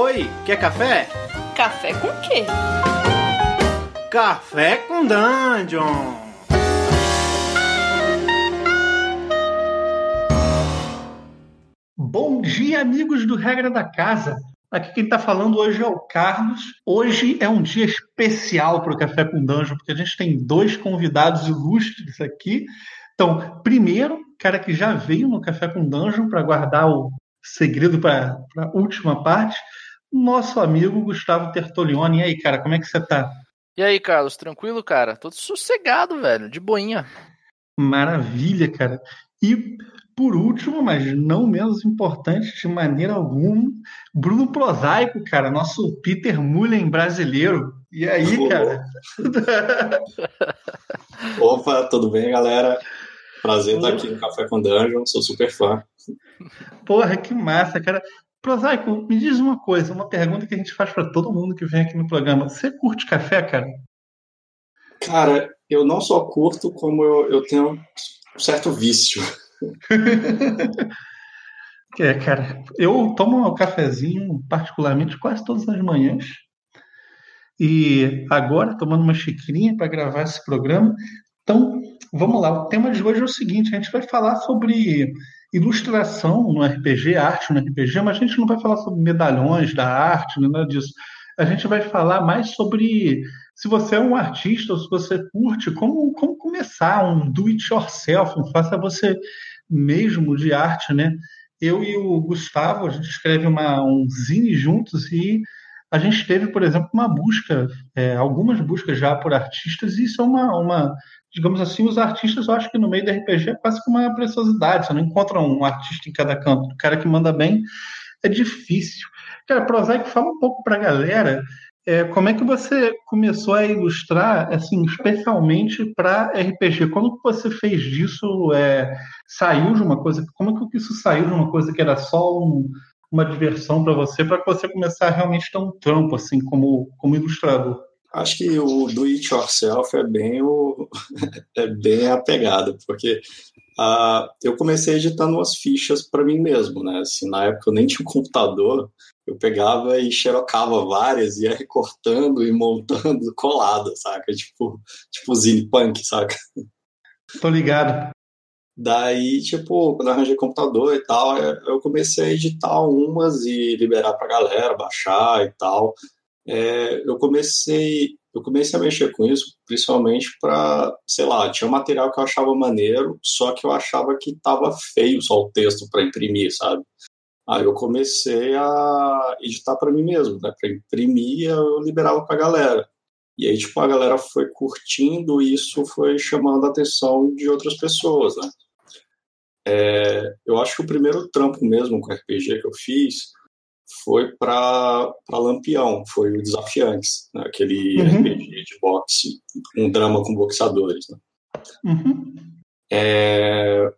Oi, quer café? Café com quê? Café com Dungeon! Bom dia, amigos do Regra da Casa. Aqui quem está falando hoje é o Carlos. Hoje é um dia especial para o Café com Dungeon, porque a gente tem dois convidados ilustres aqui. Então, primeiro, cara que já veio no Café com Dungeon para guardar o segredo para a última parte, nosso amigo Gustavo Tertolioni. E aí, cara, como é que você tá? E aí, Carlos, tranquilo, cara? Tô sossegado, velho, de boinha. Maravilha, cara. E por último, mas não menos importante de maneira alguma, Bruno Prosaico, cara, nosso Peter Mullen brasileiro. E aí, cara? Opa, tudo bem, galera? Prazer estar aqui no Café com Dungeon, sou super fã. Porra, que massa, cara. Prosaico, me diz uma coisa, uma pergunta que a gente faz para todo mundo que vem aqui no programa. Você curte café, cara? Cara, eu não só curto, como eu, eu tenho um certo vício. é, cara, eu tomo um cafezinho particularmente quase todas as manhãs. E agora, tomando uma xicrinha para gravar esse programa. Então, vamos lá. O tema de hoje é o seguinte: a gente vai falar sobre ilustração no RPG, arte no RPG, mas a gente não vai falar sobre medalhões da arte, nada disso. A gente vai falar mais sobre se você é um artista ou se você curte, como, como começar um do it yourself, um faça você mesmo de arte, né? Eu e o Gustavo, a gente escreve uma, um zine juntos e a gente teve, por exemplo, uma busca, é, algumas buscas já por artistas, e isso é uma, uma digamos assim, os artistas, eu acho que no meio do RPG é quase que uma preciosidade. Você não encontra um artista em cada canto. O cara que manda bem é difícil. Cara, Prosaico, fala um pouco para a galera é, como é que você começou a ilustrar, assim, especialmente para RPG? Como que você fez disso? É, saiu de uma coisa? Como que isso saiu de uma coisa que era só um, uma diversão para você, para você começar a realmente ter um trampo, assim, como, como ilustrador? Acho que o do it yourself é bem o é bem a pegada, porque uh, eu comecei editando umas fichas para mim mesmo, né? Assim, na época eu nem tinha um computador, eu pegava e xerocava várias, ia recortando e montando colada, saca? Tipo, tipo zine punk, saca? Tô ligado. Daí, tipo, quando eu arranjei computador e tal, eu comecei a editar umas e liberar pra galera, baixar e tal é, eu comecei eu comecei a mexer com isso principalmente para sei lá tinha material que eu achava maneiro só que eu achava que tava feio só o texto para imprimir sabe? Aí eu comecei a editar para mim mesmo né? Para imprimir eu liberava para galera. E aí tipo a galera foi curtindo e isso foi chamando a atenção de outras pessoas né? É, eu acho que o primeiro trampo mesmo com RPG que eu fiz foi para Lampião, foi o Desafiantes, né? aquele uhum. RPG de boxe, um drama com boxeadores. Né? Uhum. É,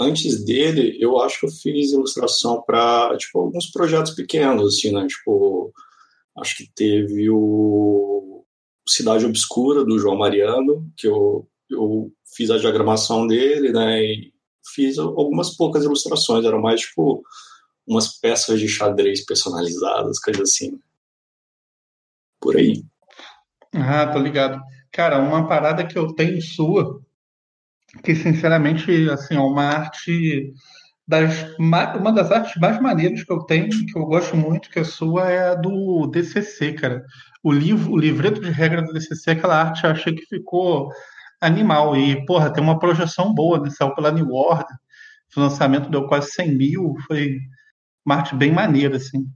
antes dele, eu acho que eu fiz ilustração para tipo, alguns projetos pequenos, assim, né? Tipo, acho que teve o Cidade Obscura, do João Mariano, que eu, eu fiz a diagramação dele, né? E fiz algumas poucas ilustrações, eram mais, tipo, umas peças de xadrez personalizadas, coisa assim. Por aí. Ah, tô ligado. Cara, uma parada que eu tenho sua, que sinceramente, assim, é uma arte das uma das artes mais maneiras que eu tenho, que eu gosto muito, que é sua, é a do DCC, cara. O livro, o livreto de regra do DCC, aquela arte, eu achei que ficou animal. E, porra, tem uma projeção boa, né? Saiu pela New Order. O lançamento deu quase 100 mil, foi uma arte bem maneira, assim.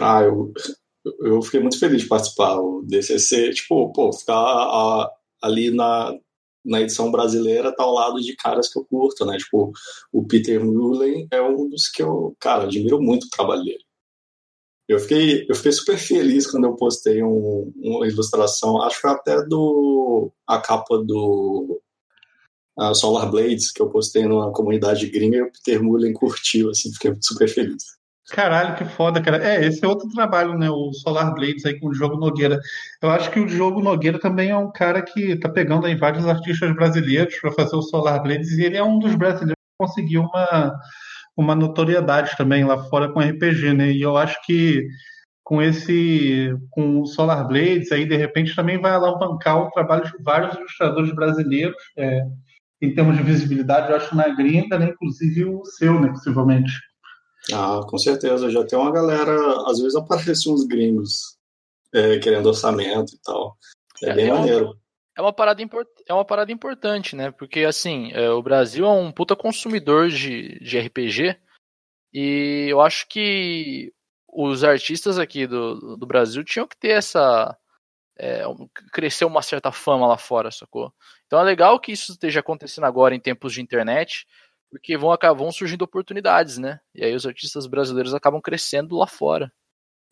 Ah, eu, eu fiquei muito feliz de participar. O DCC, tipo, pô, ficar a, ali na, na edição brasileira tá ao lado de caras que eu curto, né? Tipo, o Peter Mullen é um dos que eu, cara, admiro muito o trabalho dele. Eu fiquei, eu fiquei super feliz quando eu postei um, uma ilustração, acho que até do a capa do a Solar Blades, que eu postei numa comunidade gringa e o Peter Mullen curtiu, assim, fiquei super feliz. Caralho, que foda, cara. É, esse é outro trabalho, né? O Solar Blades aí com o Diogo Nogueira. Eu acho que o Diogo Nogueira também é um cara que tá pegando aí vários artistas brasileiros para fazer o Solar Blades e ele é um dos brasileiros que conseguiu uma, uma notoriedade também lá fora com RPG, né? E eu acho que com esse com o Solar Blades aí de repente também vai alavancar o trabalho de vários ilustradores brasileiros é, em termos de visibilidade eu acho na gringa né inclusive o seu né possivelmente. Ah com certeza. Já tem uma galera às vezes aparecem uns gringos é, querendo orçamento e tal. É, é bem é maneiro. Uma, é uma parada import, é uma parada importante né? Porque assim é, o Brasil é um puta consumidor de, de RPG e eu acho que os artistas aqui do, do Brasil tinham que ter essa. É, crescer uma certa fama lá fora, sacou? Então é legal que isso esteja acontecendo agora em tempos de internet, porque vão, vão surgindo oportunidades, né? E aí os artistas brasileiros acabam crescendo lá fora.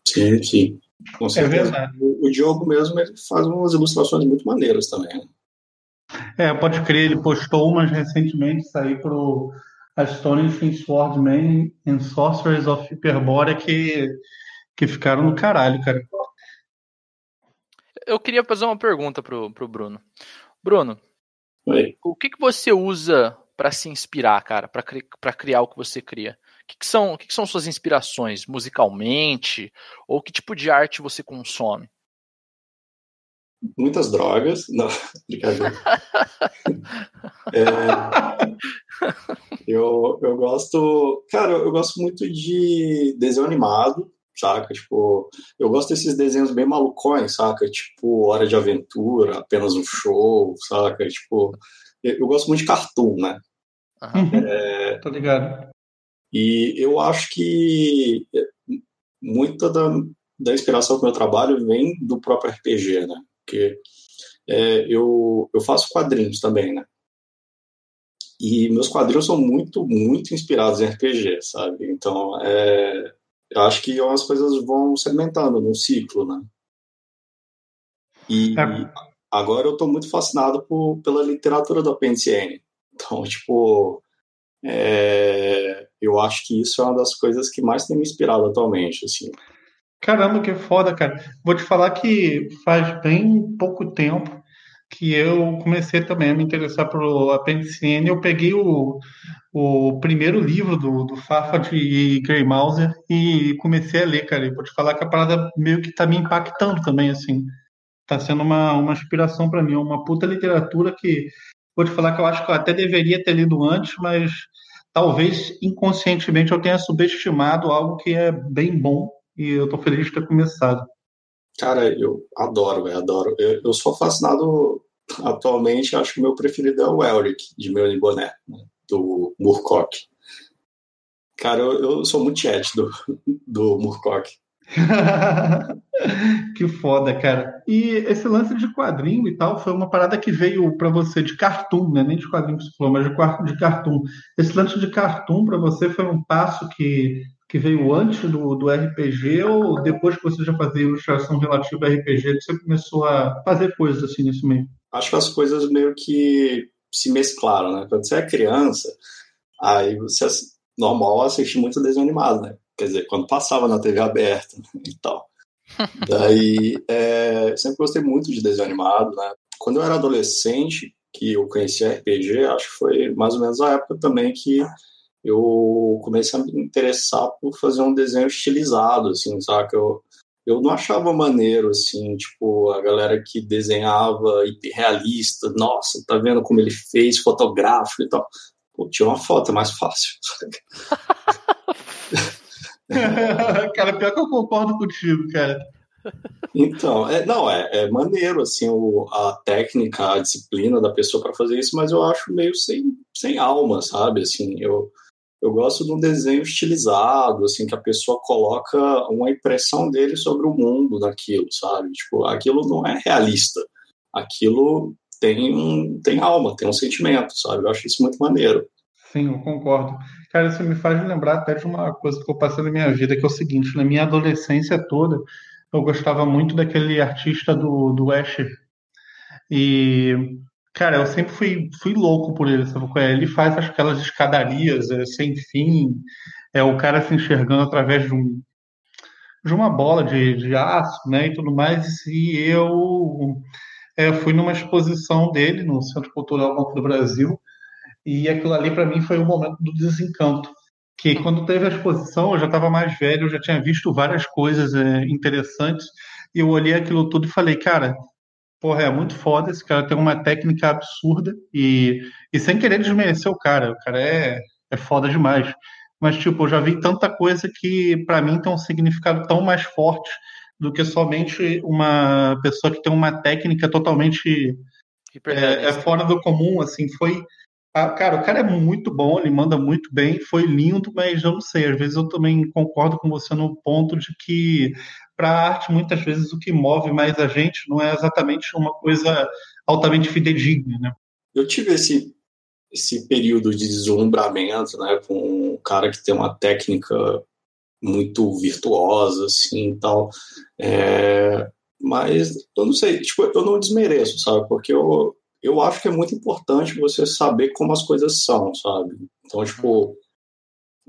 Sim, sim. Com é certeza. É o, o Diogo mesmo ele faz umas ilustrações muito maneiras também. Né? É, pode crer, ele postou umas recentemente, sair pro Astonishing Swordman and Sorcerers of Hyperborea que, que ficaram no caralho, cara. Eu queria fazer uma pergunta pro, pro Bruno. Bruno, Oi. o que, que você usa para se inspirar, cara, para cri criar o que você cria? O que, que são, o que, que são suas inspirações musicalmente? Ou que tipo de arte você consome? muitas drogas. Não, brincadeira. é, eu, eu gosto. Cara, eu gosto muito de desenho animado, saca? Tipo, eu gosto desses desenhos bem malucões, saca? Tipo, Hora de Aventura, apenas um show, saca? Tipo, eu, gosto muito de cartoon, né? Uhum. É, Tô ligado. E eu acho que muita da, da inspiração do meu trabalho vem do próprio RPG, né? porque é, eu, eu faço quadrinhos também, né? E meus quadrinhos são muito, muito inspirados em RPG, sabe? Então, é, eu acho que as coisas vão se alimentando num ciclo, né? E é. agora eu estou muito fascinado por, pela literatura do PNCN. Então, tipo, é, eu acho que isso é uma das coisas que mais tem me inspirado atualmente, assim. Caramba, que foda, cara. Vou te falar que faz bem pouco tempo que eu comecei também a me interessar pelo APNCN. Eu peguei o, o primeiro livro do, do Farfad e Grey Mauser e comecei a ler, cara. E vou te falar que a parada meio que tá me impactando também, assim. Tá sendo uma, uma inspiração para mim, uma puta literatura que vou te falar que eu acho que eu até deveria ter lido antes, mas talvez inconscientemente eu tenha subestimado algo que é bem bom e eu tô feliz de ter começado. Cara, eu adoro, eu adoro. Eu, eu sou fascinado atualmente, acho que o meu preferido é o Elric, de Meu Boné, né, do Murcock. Cara, eu, eu, sou muito chat do, do Murcock. que foda, cara. E esse lance de quadrinho e tal foi uma parada que veio para você de cartoon, né? Nem de quadrinho que você falou, mas de, de cartoon. Esse lance de cartoon para você foi um passo que que veio antes do, do RPG ou depois que você já fazia ilustração relativa ao RPG, que você começou a fazer coisas assim nesse meio? Acho que as coisas meio que se mesclaram, né? Quando você é criança, aí você normal assistir muito desenho animado, né? Quer dizer, quando passava na TV aberta e tal. Daí, é, sempre gostei muito de desenho animado, né? Quando eu era adolescente, que eu conheci RPG, acho que foi mais ou menos a época também que eu comecei a me interessar por fazer um desenho estilizado, assim, saca? Eu, eu não achava maneiro, assim, tipo, a galera que desenhava hiperrealista, nossa, tá vendo como ele fez, fotográfico e tal. Pô, tinha uma foto, é mais fácil. cara, pior que eu concordo contigo, cara. Então, é, não, é, é maneiro, assim, o, a técnica, a disciplina da pessoa para fazer isso, mas eu acho meio sem, sem alma, sabe? Assim, eu, eu gosto de um desenho estilizado, assim, que a pessoa coloca uma impressão dele sobre o mundo naquilo, sabe? Tipo, aquilo não é realista. Aquilo tem, um, tem alma, tem um sentimento, sabe? Eu acho isso muito maneiro. Sim, eu concordo. Cara, isso me faz lembrar até de uma coisa que eu passei na minha vida, que é o seguinte, na minha adolescência toda, eu gostava muito daquele artista do, do Escher. E Cara, eu sempre fui, fui louco por ele, sabe? Ele faz aquelas escadarias é, sem fim, é o cara se enxergando através de, um, de uma bola de, de aço, né, e tudo mais. E eu é, fui numa exposição dele no Centro Cultural Banco do Brasil, e aquilo ali para mim foi o momento do desencanto. que quando teve a exposição eu já estava mais velho, eu já tinha visto várias coisas é, interessantes e eu olhei aquilo tudo e falei, cara, porra, é muito foda, esse cara tem uma técnica absurda e, e sem querer desmerecer o cara, o cara é, é foda demais. Mas, tipo, eu já vi tanta coisa que para mim tem um significado tão mais forte do que somente uma pessoa que tem uma técnica totalmente é, é, fora do comum, assim, foi ah, cara, o cara é muito bom, ele manda muito bem, foi lindo, mas eu não sei, às vezes eu também concordo com você no ponto de que para a arte, muitas vezes o que move mais a gente não é exatamente uma coisa altamente fidedigna, né? Eu tive esse, esse período de deslumbramento, né, com um cara que tem uma técnica muito virtuosa, assim, tal, é, mas eu não sei, tipo, eu não desmereço, sabe, porque eu, eu acho que é muito importante você saber como as coisas são, sabe? Então, tipo,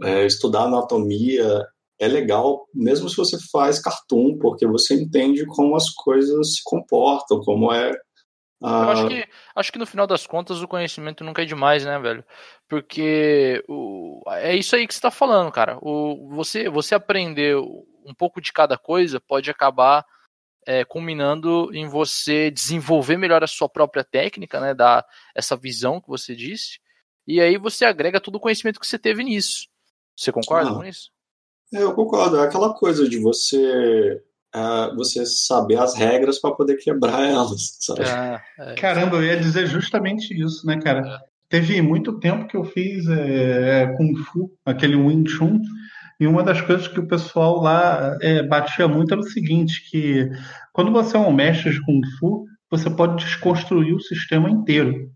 é, estudar anatomia é legal, mesmo se você faz cartoon, porque você entende como as coisas se comportam, como é. Eu acho que, acho que no final das contas o conhecimento nunca é demais, né, velho? Porque o, é isso aí que você está falando, cara. O, você, você aprender um pouco de cada coisa pode acabar é, culminando em você desenvolver melhor a sua própria técnica, né, dar essa visão que você disse, e aí você agrega todo o conhecimento que você teve nisso. Você concorda ah, com isso? É, eu concordo. É aquela coisa de você é, você saber as regras para poder quebrar elas, sabe? Ah, é. Caramba, eu ia dizer justamente isso, né, cara? É. Teve muito tempo que eu fiz é, Kung Fu, aquele Wing Chun, e uma das coisas que o pessoal lá é, batia muito era o seguinte, que quando você é um mestre de Kung Fu, você pode desconstruir o sistema inteiro.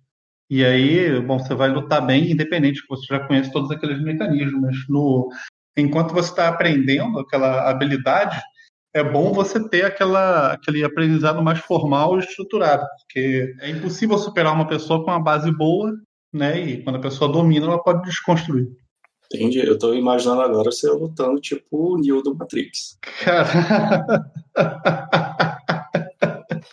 E aí, bom, você vai lutar bem, independente, que você já conhece todos aqueles mecanismos. No, enquanto você está aprendendo aquela habilidade, é bom você ter aquela, aquele aprendizado mais formal e estruturado, porque é impossível superar uma pessoa com uma base boa, né? E quando a pessoa domina, ela pode desconstruir. Entendi. Eu tô imaginando agora você lutando tipo o Neo do Matrix. Cara.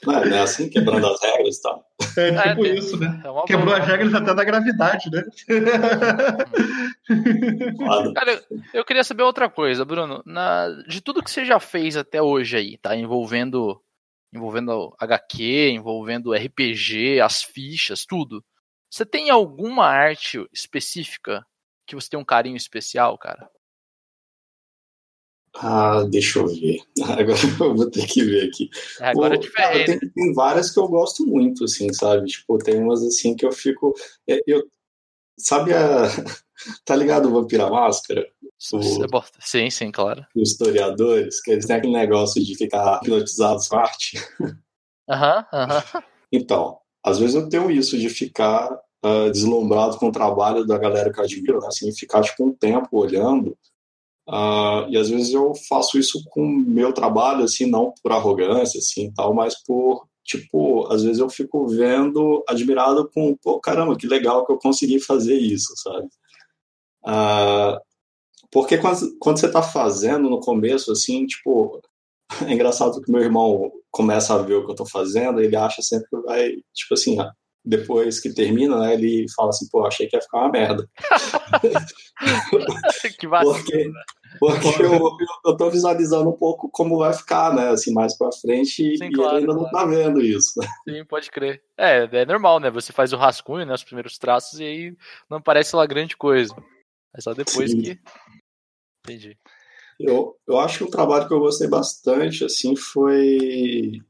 Não é, assim, quebrando as regras e tal. É tipo é, isso, né? É Quebrou as regras até da gravidade, né? Cara, eu queria saber outra coisa, Bruno. Na, de tudo que você já fez até hoje aí, tá? Envolvendo, envolvendo HQ, envolvendo RPG, as fichas, tudo. Você tem alguma arte específica que você tem um carinho especial, cara? Ah, deixa eu ver. Agora eu vou ter que ver aqui. É, agora Pô, cara, tem, tem, várias que eu gosto muito, assim, sabe? Tipo, tem umas assim que eu fico. É, eu, sabe a. Tá ligado o Vampira Máscara? O, sim, sim, claro. Os historiadores, que eles têm aquele negócio de ficar hipnotizados com arte. Aham, uh aham. uh -huh. Então, às vezes eu tenho isso de ficar uh, deslumbrado com o trabalho da galera que eu admiro, né? assim, ficar tipo um tempo olhando. Uh, e às vezes eu faço isso com o meu trabalho, assim, não por arrogância, assim, tal, mas por, tipo, às vezes eu fico vendo, admirado com, pô, caramba, que legal que eu consegui fazer isso, sabe? Uh, porque quando, quando você está fazendo no começo, assim, tipo, é engraçado que meu irmão começa a ver o que eu estou fazendo, ele acha sempre que vai, tipo assim, depois que termina, né, ele fala assim, pô, achei que ia ficar uma merda. que vacilo, porque, porque eu, eu tô visualizando um pouco como vai ficar, né, assim, mais pra frente, Sim, e claro, ele ainda claro. não tá vendo isso. Sim, pode crer. É, é normal, né, você faz o rascunho, né, os primeiros traços, e aí não parece lá grande coisa. É só depois Sim. que... Entendi. Eu, eu acho que um trabalho que eu gostei bastante, assim, foi...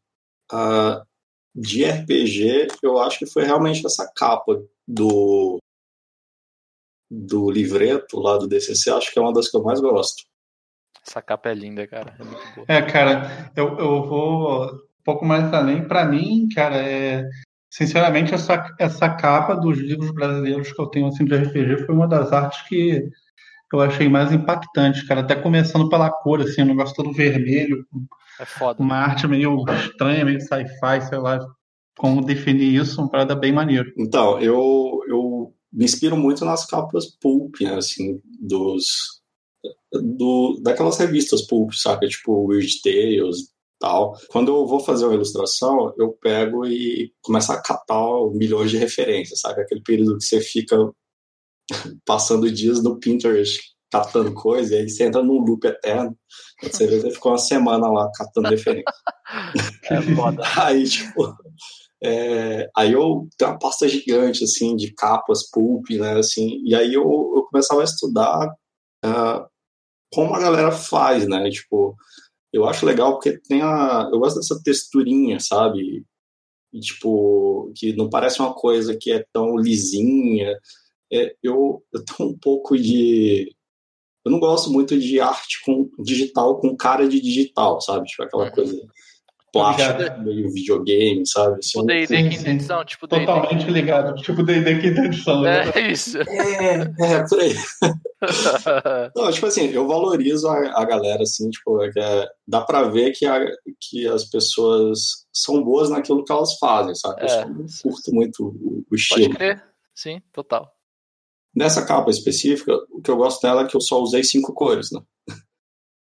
Uh, de RPG, eu acho que foi realmente essa capa do do livreto lá do DCC, acho que é uma das que eu mais gosto. Essa capa é linda, cara. É, muito boa. é cara, eu, eu vou um pouco mais além. Para mim, cara, é sinceramente essa, essa capa dos livros brasileiros que eu tenho assim de RPG foi uma das artes que eu achei mais impactante, cara. Até começando pela cor, assim, o negócio todo vermelho, é foda. Uma arte meio estranha, meio sci-fi, sei lá como definir isso, uma parada bem maneiro. Então, eu, eu me inspiro muito nas capas pulp, né, assim, dos do, daquelas revistas pulp, saca? Tipo Weird Tales tal. Quando eu vou fazer uma ilustração, eu pego e começo a catar milhões de referências, sabe? Aquele período que você fica passando dias no Pinterest catando coisa, e aí você entra num loop eterno. Você vê, você ficou uma semana lá catando referência. É foda. aí, tipo, é, aí eu tenho uma pasta gigante, assim, de capas, pulp, né, assim, e aí eu, eu começava a estudar uh, como a galera faz, né, tipo, eu acho legal porque tem a, eu gosto dessa texturinha, sabe, e, tipo, que não parece uma coisa que é tão lisinha, é, eu, eu tenho um pouco de eu não gosto muito de arte com digital com cara de digital, sabe? Tipo aquela uhum. coisa plástica, meio videogame, sabe? Assim, tipo D&D quinta edição, tipo D&D. Totalmente ligado, tipo D&D quinta edição. Né? É isso. É, é, por aí. não, tipo assim, eu valorizo a, a galera, assim, tipo, é, é, dá pra ver que, a, que as pessoas são boas naquilo que elas fazem, sabe? É. Eu curto muito o, o estilo. Pode crer, sim, total. Nessa capa específica, o que eu gosto dela é que eu só usei cinco cores, né?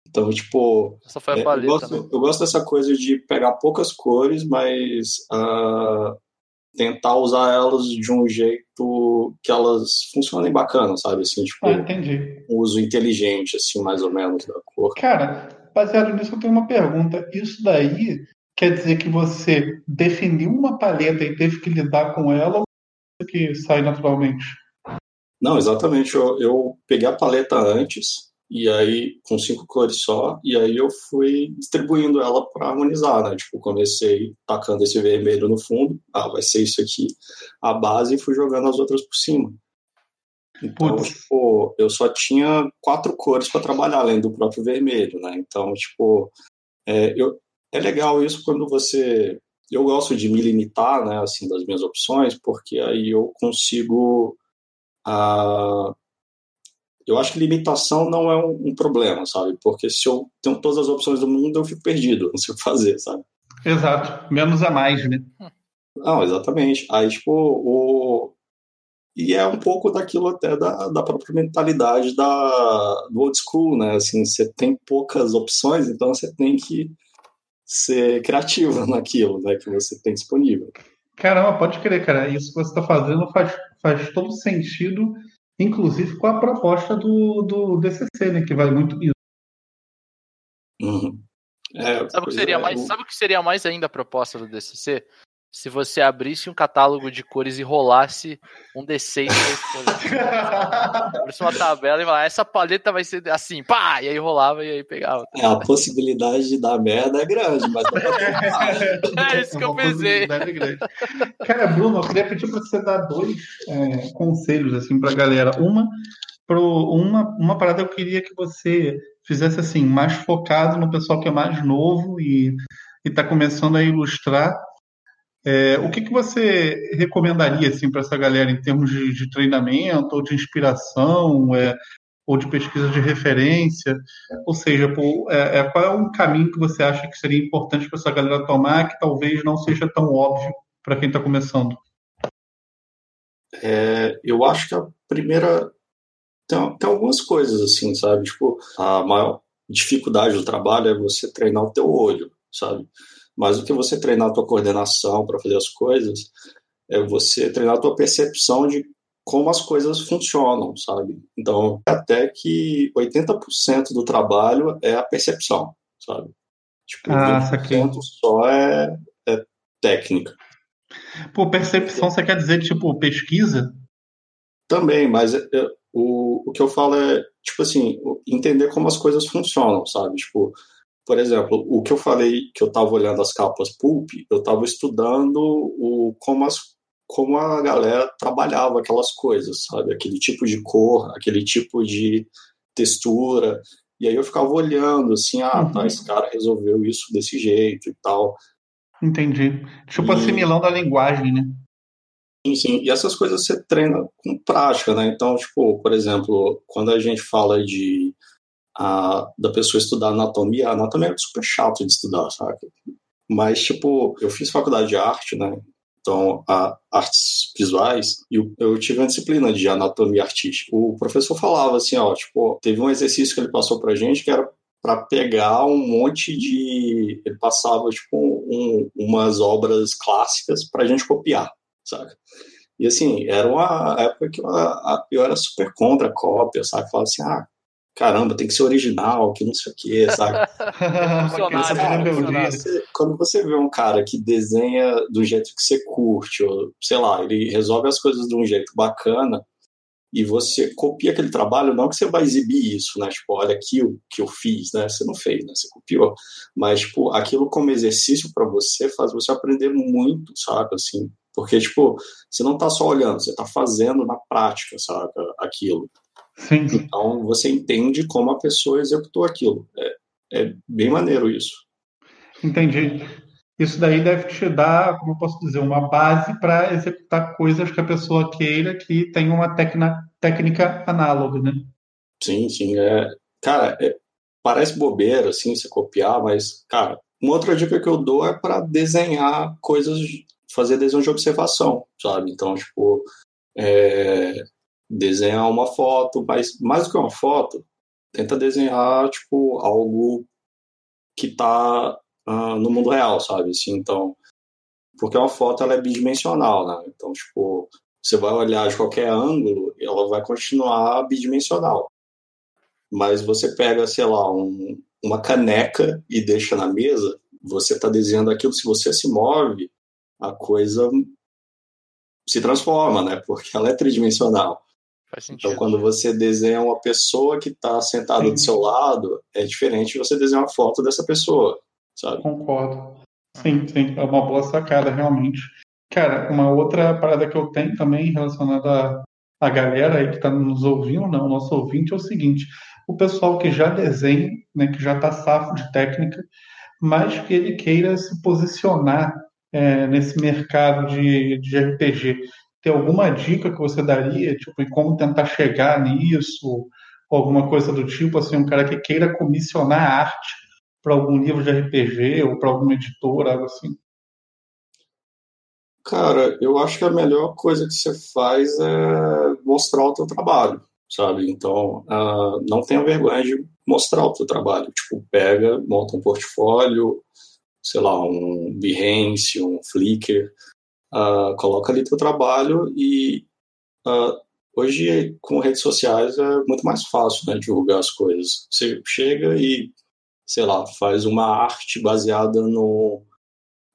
Então, tipo. Essa foi a é, paleta, eu, gosto, né? eu gosto dessa coisa de pegar poucas cores, mas uh, tentar usar elas de um jeito que elas funcionem bacana, sabe? Assim, tipo, ah, entendi. um uso inteligente, assim, mais ou menos, da cor. Cara, baseado nisso, eu tenho uma pergunta. Isso daí quer dizer que você definiu uma paleta e teve que lidar com ela ou que sai naturalmente? Não, exatamente. Eu, eu peguei a paleta antes, e aí com cinco cores só, e aí eu fui distribuindo ela para harmonizar, né? Tipo, comecei tacando esse vermelho no fundo, ah, vai ser isso aqui, a base, e fui jogando as outras por cima. Então, tipo, eu só tinha quatro cores para trabalhar, além do próprio vermelho, né? Então, tipo, é, eu, é legal isso quando você. Eu gosto de me limitar, né, assim, das minhas opções, porque aí eu consigo ah, eu acho que limitação não é um, um, problema, sabe? Porque se eu tenho todas as opções do mundo, eu fico perdido, não sei o que fazer, sabe? Exato. Menos a mais, né? Não, exatamente. Aí, tipo, o... E é um pouco daquilo até da, da própria mentalidade da, do old school, né? Assim, você tem poucas opções, então você tem que ser criativo naquilo, né? Que você tem disponível. Caramba, pode crer, cara. Isso que você está fazendo faz, faz todo sentido, inclusive com a proposta do, do DCC, né? Que vai muito isso. Uhum. É, sabe, o que seria é, mais, sabe o que seria mais ainda a proposta do DCC? Se você abrisse um catálogo de cores e rolasse um D6 abrisse uma tabela e falar, essa paleta vai ser assim, pá! E aí rolava e aí pegava. É, a possibilidade de dar merda é grande, mas É isso que eu pensei. Cara, Bruno, eu queria pedir para você dar dois é, conselhos assim pra galera. Uma, pro, uma, uma parada eu queria que você fizesse assim, mais focado no pessoal que é mais novo e está começando a ilustrar é, o que, que você recomendaria assim, para essa galera em termos de, de treinamento ou de inspiração é, ou de pesquisa de referência? Ou seja, pô, é, é qual é um caminho que você acha que seria importante para essa galera tomar que talvez não seja tão óbvio para quem está começando? É, eu acho que a primeira tem, tem algumas coisas assim, sabe? Tipo, a maior dificuldade do trabalho é você treinar o teu olho, sabe? Mas o que você treinar a tua coordenação para fazer as coisas é você treinar a tua percepção de como as coisas funcionam, sabe? Então, até que 80% do trabalho é a percepção, sabe? Tipo, ah, 20% só é, é técnica. Pô, percepção você quer dizer, tipo, pesquisa? Também, mas é, é, o, o que eu falo é, tipo assim, entender como as coisas funcionam, sabe? Tipo, por exemplo, o que eu falei que eu estava olhando as capas pulp, eu estava estudando o, como, as, como a galera trabalhava aquelas coisas, sabe? Aquele tipo de cor, aquele tipo de textura. E aí eu ficava olhando, assim, ah, uhum. tá, esse cara resolveu isso desse jeito e tal. Entendi. Tipo e... assimilando a linguagem, né? Sim, sim. E essas coisas você treina com prática, né? Então, tipo, por exemplo, quando a gente fala de a, da pessoa estudar anatomia, a anatomia é super chato de estudar, sabe? Mas, tipo, eu fiz faculdade de arte, né? Então, a, artes visuais, e eu, eu tive uma disciplina de anatomia artística. O professor falava assim, ó, tipo, teve um exercício que ele passou pra gente que era para pegar um monte de. Ele passava, tipo, um, umas obras clássicas pra gente copiar, sabe? E assim, era uma época que eu, eu era super contra a cópia, sabe? Falava assim, ah, caramba, tem que ser original, que não sei o que, sabe? quando, você, quando você vê um cara que desenha do jeito que você curte, ou sei lá, ele resolve as coisas de um jeito bacana, e você copia aquele trabalho, não que você vai exibir isso, né? Tipo, olha aqui o que eu fiz, né? Você não fez, né? Você copiou. Mas, tipo, aquilo como exercício para você faz você aprender muito, sabe? Assim, porque, tipo, você não tá só olhando, você tá fazendo na prática, sabe? Aquilo. Sim. Então, você entende como a pessoa executou aquilo. É, é bem maneiro isso. Entendi. Isso daí deve te dar, como eu posso dizer, uma base para executar coisas que a pessoa queira que tenha uma técnica, técnica análoga, né? Sim, sim. É, cara, é, parece bobeira, assim, você copiar, mas, cara, uma outra dica que eu dou é para desenhar coisas, fazer desenho de observação, sabe? Então, tipo, é, desenhar uma foto, mas mais do que uma foto, tenta desenhar, tipo, algo que está uh, no mundo real, sabe? Assim, então, porque uma foto ela é bidimensional, né? Então, tipo, você vai olhar de qualquer ângulo, ela vai continuar bidimensional. Mas você pega, sei lá, um, uma caneca e deixa na mesa, você está desenhando aquilo, se você se move, a coisa se transforma, né? Porque ela é tridimensional. Então, quando você desenha uma pessoa que está sentada do seu lado, é diferente de você desenhar uma foto dessa pessoa sabe? Concordo. Sim, sim, é uma boa sacada, realmente. Cara, uma outra parada que eu tenho também relacionada à galera aí que está nos ouvindo, não, o nosso ouvinte, é o seguinte: o pessoal que já desenha, né, que já está safo de técnica, mas que ele queira se posicionar é, nesse mercado de, de RPG. Tem alguma dica que você daria, tipo, como tentar chegar nisso, ou alguma coisa do tipo, assim, um cara que queira comissionar arte para algum livro de RPG ou para alguma editora, algo assim? Cara, eu acho que a melhor coisa que você faz é mostrar o teu trabalho, sabe? Então, uh, não tenha vergonha de mostrar o teu trabalho. Tipo, pega, monta um portfólio, sei lá, um Behance, um Flickr, uh, coloca ali teu trabalho e uh, hoje com redes sociais é muito mais fácil, né, divulgar as coisas. Você chega e sei lá, faz uma arte baseada no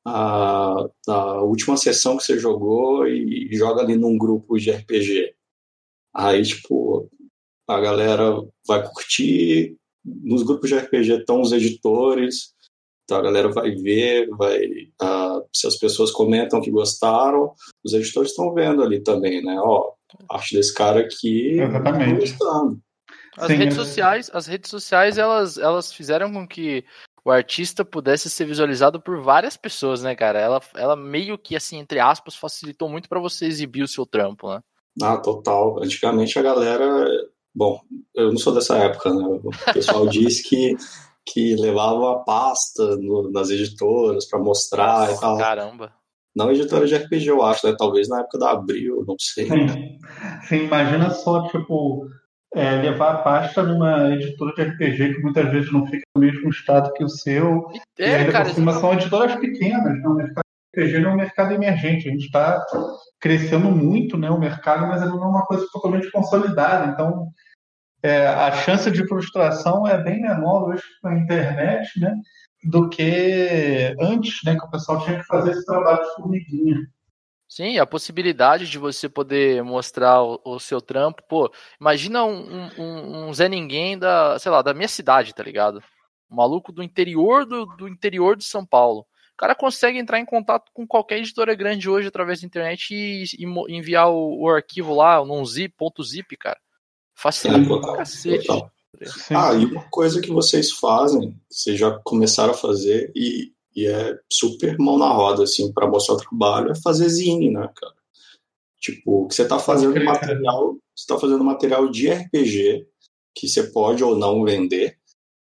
a, a última sessão que você jogou e joga ali num grupo de RPG. Aí, tipo, a galera vai curtir. Nos grupos de RPG estão os editores, então a galera vai ver, vai. Uh, se as pessoas comentam que gostaram, os editores estão vendo ali também, né? Ó, a arte desse cara aqui. Exatamente. Gostando. As Sim, redes é. sociais, as redes sociais, elas, elas fizeram com que o artista pudesse ser visualizado por várias pessoas, né, cara? Ela, ela meio que, assim, entre aspas, facilitou muito para você exibir o seu trampo, né? Ah, total. Antigamente a galera. Bom, eu não sou dessa época, né? O pessoal diz que, que levava a pasta no, nas editoras para mostrar Nossa, e tal. Caramba. Não editora de RPG, eu acho, né? Talvez na época da Abril, não sei. Sim, Sim imagina só, tipo, é, levar a pasta numa editora de RPG que muitas vezes não fica no mesmo estado que o seu. É, e ainda cara, por cima são editoras pequenas, né? o mercado de RPG não é um mercado emergente. A gente está crescendo muito né, o mercado, mas ele não é uma coisa totalmente consolidada. Então, é, a chance de frustração é bem menor hoje na internet né, do que antes, né, que o pessoal tinha que fazer esse trabalho de formiguinha. Sim, a possibilidade de você poder mostrar o, o seu trampo, pô, imagina um, um, um, Zé Ninguém da, sei lá, da minha cidade, tá ligado? Um maluco do interior do, do interior de São Paulo. O cara consegue entrar em contato com qualquer editora grande hoje através da internet e, e enviar o, o, arquivo lá num zip.zip, cara. Facilita pra cacete. Ah, e uma coisa que vocês fazem, vocês já começaram a fazer e e é super mão na roda, assim, para mostrar o trabalho, é fazer zine, né, cara? Tipo, que você tá fazendo material, você tá fazendo material de RPG, que você pode ou não vender,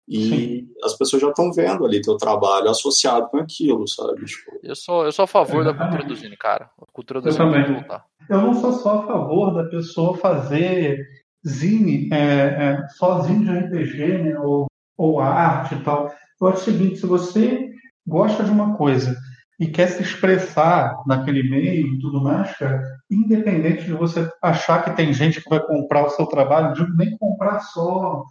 e Sim. as pessoas já estão vendo ali teu trabalho associado com aquilo, sabe? Tipo... Eu sou, eu sou a favor da cultura do zine, cara. A cultura do eu zine também. Eu não sou só a favor da pessoa fazer zine, é, é, só zine de RPG, né, ou, ou arte e tal. Eu acho o seguinte, se você gosta de uma coisa e quer se expressar naquele meio e tudo mais, cara, independente de você achar que tem gente que vai comprar o seu trabalho, digo nem comprar só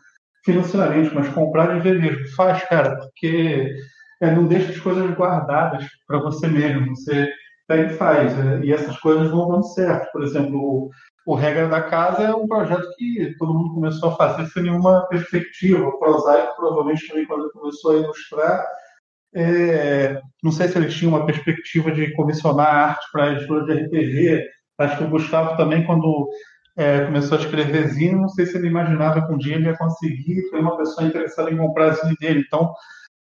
financeiramente, mas comprar e ver mesmo. Faz, cara, porque é, não deixa as coisas guardadas para você mesmo. Você pega e faz. É, e essas coisas vão dando certo. Por exemplo, o, o Regra da Casa é um projeto que todo mundo começou a fazer sem nenhuma perspectiva. O Prosaico, provavelmente, também, quando começou a ilustrar, é, não sei se eles tinham uma perspectiva de comissionar arte para editora de RPG. Acho que o Gustavo também, quando é, começou a escrever Zine, não sei se ele imaginava que um dia ele ia conseguir, foi uma pessoa interessada em comprar Zine dele. Então,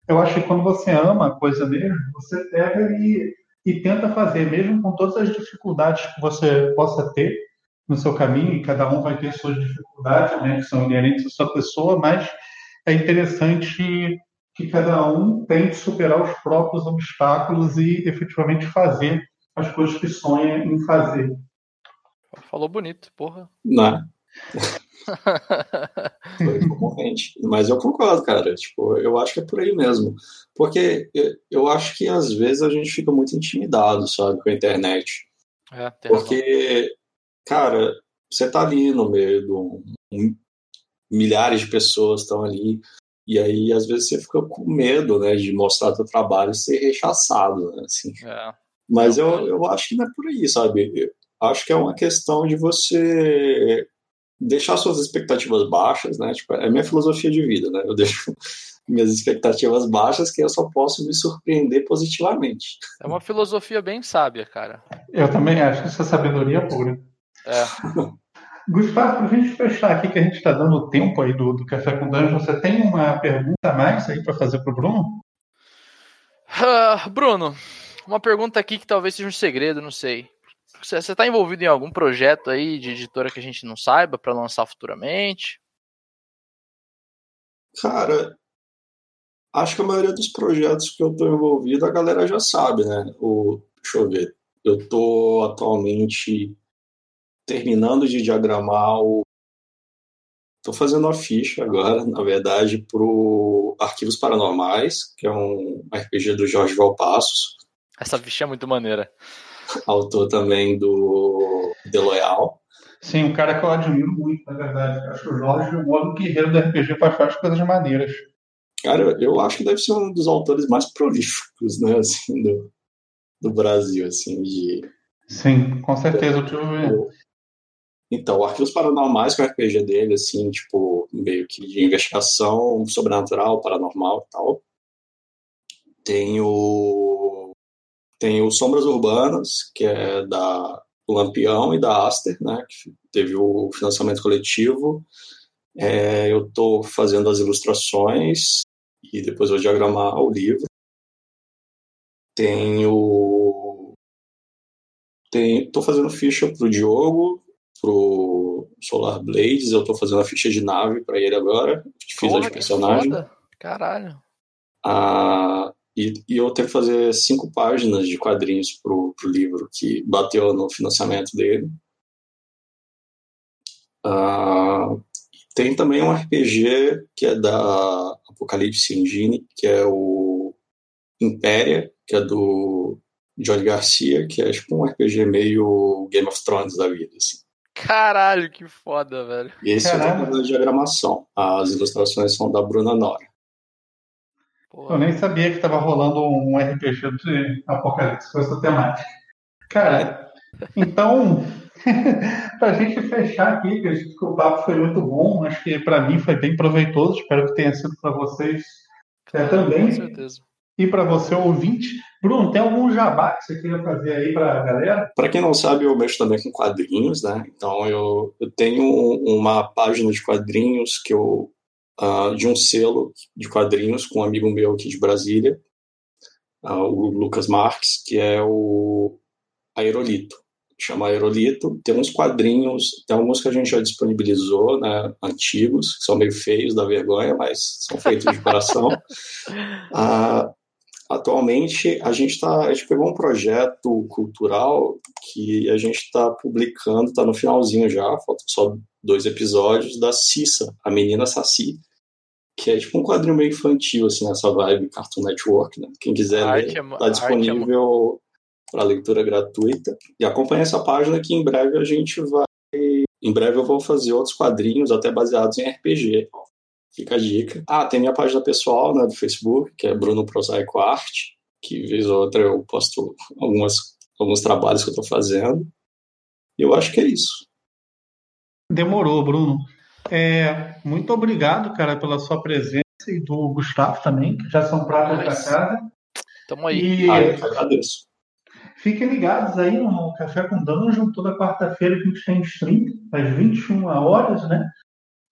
eu acho que quando você ama a coisa mesmo, você pega e, e tenta fazer, mesmo com todas as dificuldades que você possa ter no seu caminho, e cada um vai ter suas dificuldades, né, que são inerentes à sua pessoa, mas é interessante que cada um tente superar os próprios obstáculos e efetivamente fazer as coisas que sonha em fazer. Falou bonito, porra. Não. Mas eu concordo, cara. Tipo, eu acho que é por aí mesmo. Porque eu acho que às vezes a gente fica muito intimidado, sabe, com a internet. É, Porque, cara, você tá ali no meio de um, um, milhares de pessoas estão ali. E aí, às vezes, você fica com medo, né, de mostrar seu trabalho e ser rechaçado, né, assim. É. Mas eu, eu acho que não é por aí, sabe? Eu acho que é uma questão de você deixar suas expectativas baixas, né? Tipo, é minha filosofia de vida, né? Eu deixo minhas expectativas baixas que eu só posso me surpreender positivamente. É uma filosofia bem sábia, cara. Eu também acho que isso é sabedoria pura. É. Gustavo, para a gente fechar aqui, que a gente está dando tempo aí do, do Café com Dungeon, você tem uma pergunta a mais aí para fazer para o Bruno? Uh, Bruno, uma pergunta aqui que talvez seja um segredo, não sei. Você está envolvido em algum projeto aí de editora que a gente não saiba para lançar futuramente? Cara, acho que a maioria dos projetos que eu estou envolvido a galera já sabe, né? O, deixa eu ver. Eu estou atualmente terminando de diagramar o. Estou fazendo a ficha agora, na verdade, para o Arquivos Paranormais, que é um RPG do Jorge Valpassos. Essa ficha é muito maneira autor também do The Loyal. Sim, um cara que eu admiro muito, na verdade. Acho que o Jorge, o modo guerreiro do RPG, faz várias coisas maneiras. Cara, eu acho que deve ser um dos autores mais prolíficos, né, assim, do, do Brasil, assim, de... Sim, com certeza, eu tive... Então, Arquivos Paranormais, que é o RPG dele, assim, tipo, meio que de investigação sobrenatural, paranormal e tal. Tem o tem o Sombras Urbanas, que é da Lampião e da Aster, né, que teve o financiamento coletivo. É, eu estou fazendo as ilustrações e depois vou diagramar o livro. Tenho. Estou fazendo ficha para o Diogo, para o Solar Blades. Eu estou fazendo a ficha de nave para ele agora. Fiz Porra, a de personagem. Caralho. Ah, e, e, eu tenho que fazer cinco páginas de quadrinhos pro, pro livro que bateu no financiamento dele. Uh, tem também um RPG que é da Apocalipse Engine, que é o Impéria, que é do Johnny Garcia, que é tipo um RPG meio Game of Thrones da vida, assim. Caralho, que foda, velho. E esse Caralho. é o da diagramação. As ilustrações são da Bruna Nora. Eu nem sabia que estava rolando um RPG de Apocalipse com essa temática. Cara, então, para a gente fechar aqui, que o papo foi muito bom, acho que para mim foi bem proveitoso, espero que tenha sido para vocês é, também. Com certeza. E para você, ouvinte. Bruno, tem algum jabá que você queira fazer aí para a galera? Para quem não sabe, eu mexo também com quadrinhos, né? Então eu, eu tenho uma página de quadrinhos que eu uh, de um selo de quadrinhos com um amigo meu aqui de Brasília, uh, o Lucas Marques, que é o Aerolito. Chama Aerolito. Tem uns quadrinhos, tem alguns que a gente já disponibilizou, né, antigos, que são meio feios, da vergonha, mas são feitos de coração. Uh, atualmente, a gente, tá, a gente pegou um projeto cultural que a gente está publicando, está no finalzinho já, faltam só dois episódios, da Cissa, a menina Saci, que é tipo um quadrinho meio infantil, assim, nessa vibe Cartoon Network, né? Quem quiser ler, é, tá disponível é... para leitura gratuita. E acompanha essa página que em breve a gente vai... Em breve eu vou fazer outros quadrinhos, até baseados em RPG. Fica a dica. Ah, tem minha página pessoal né, do Facebook, que é Bruno Prosaico Arte, que vez ou outra eu posto algumas, alguns trabalhos que eu estou fazendo. E eu acho que é isso. Demorou, Bruno. É, muito obrigado, cara, pela sua presença e do Gustavo também, que já são pratas da casa. Tamo aí. E Ah, que agradeço. fiquem ligados aí no Café com Dungeon, toda quarta-feira a gente tem stream, às 21 horas, né?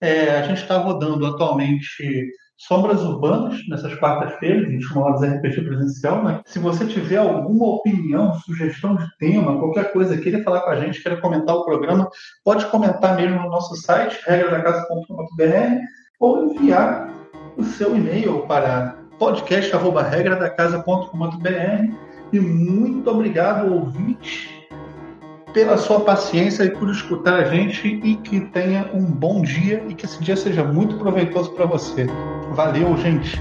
É, a gente está rodando atualmente Sombras Urbanas, nessas quartas-feiras, 21 horas RPG presencial, né? Se você tiver alguma opinião, sugestão de tema, qualquer coisa, queira falar com a gente, queira comentar o programa, pode comentar mesmo no nosso site, regradacasa.com.br, ou enviar o seu e-mail para podcast.regradacasa.com.br e muito obrigado, ouvinte, pela sua paciência e por escutar a gente e que tenha um bom dia e que esse dia seja muito proveitoso para você. Valeu, gente!